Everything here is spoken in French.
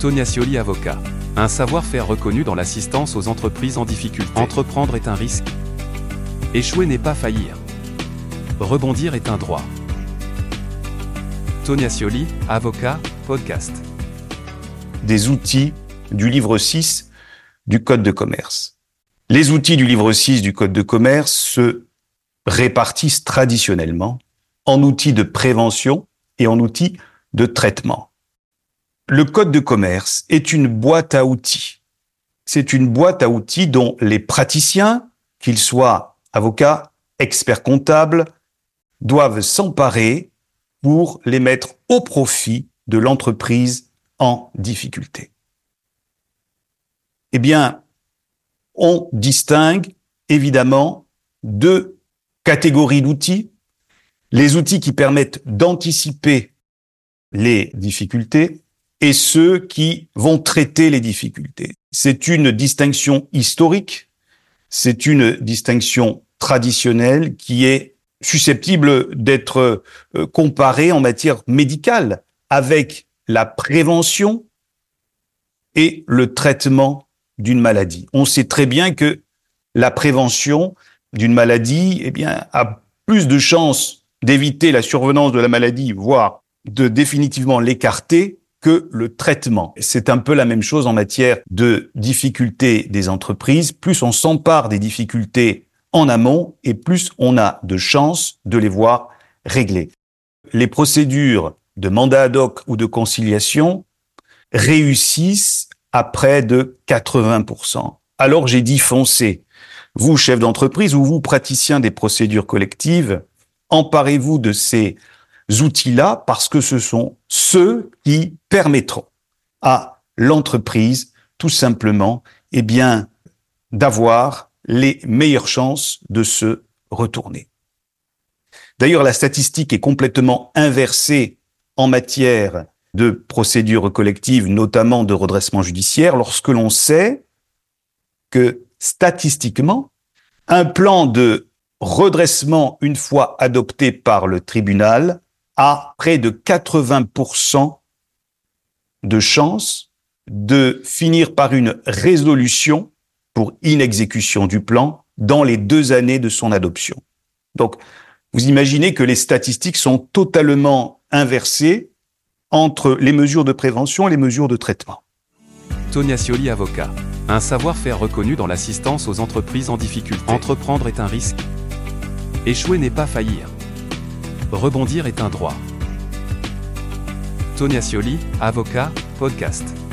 Tonia Scioli avocat. Un savoir-faire reconnu dans l'assistance aux entreprises en difficulté. Entreprendre est un risque. Échouer n'est pas faillir. Rebondir est un droit. Tonia Scioli, avocat, podcast. Des outils du livre 6 du Code de commerce. Les outils du livre 6 du Code de commerce se répartissent traditionnellement en outils de prévention et en outils de traitement. Le code de commerce est une boîte à outils. C'est une boîte à outils dont les praticiens, qu'ils soient avocats, experts comptables, doivent s'emparer pour les mettre au profit de l'entreprise en difficulté. Eh bien, on distingue évidemment deux catégories d'outils. Les outils qui permettent d'anticiper les difficultés et ceux qui vont traiter les difficultés. C'est une distinction historique, c'est une distinction traditionnelle qui est susceptible d'être euh, comparée en matière médicale avec la prévention et le traitement d'une maladie. On sait très bien que la prévention d'une maladie, eh bien, a plus de chances d'éviter la survenance de la maladie, voire de définitivement l'écarter que le traitement. C'est un peu la même chose en matière de difficultés des entreprises. Plus on s'empare des difficultés en amont et plus on a de chances de les voir réglées. Les procédures de mandat ad hoc ou de conciliation réussissent à près de 80%. Alors j'ai dit foncez. Vous, chef d'entreprise ou vous, praticien des procédures collectives, emparez-vous de ces outils-là parce que ce sont ceux qui permettront à l'entreprise tout simplement eh bien d'avoir les meilleures chances de se retourner. D'ailleurs, la statistique est complètement inversée en matière de procédures collectives, notamment de redressement judiciaire, lorsque l'on sait que statistiquement, un plan de redressement, une fois adopté par le tribunal, a près de 80% de chances de finir par une résolution pour inexécution du plan dans les deux années de son adoption. Donc, vous imaginez que les statistiques sont totalement inversées entre les mesures de prévention et les mesures de traitement. Tonia Scioli, avocat. Un savoir-faire reconnu dans l'assistance aux entreprises en difficulté. Entreprendre est un risque. Échouer n'est pas faillir. Rebondir est un droit. Tonia Scioli, avocat, podcast.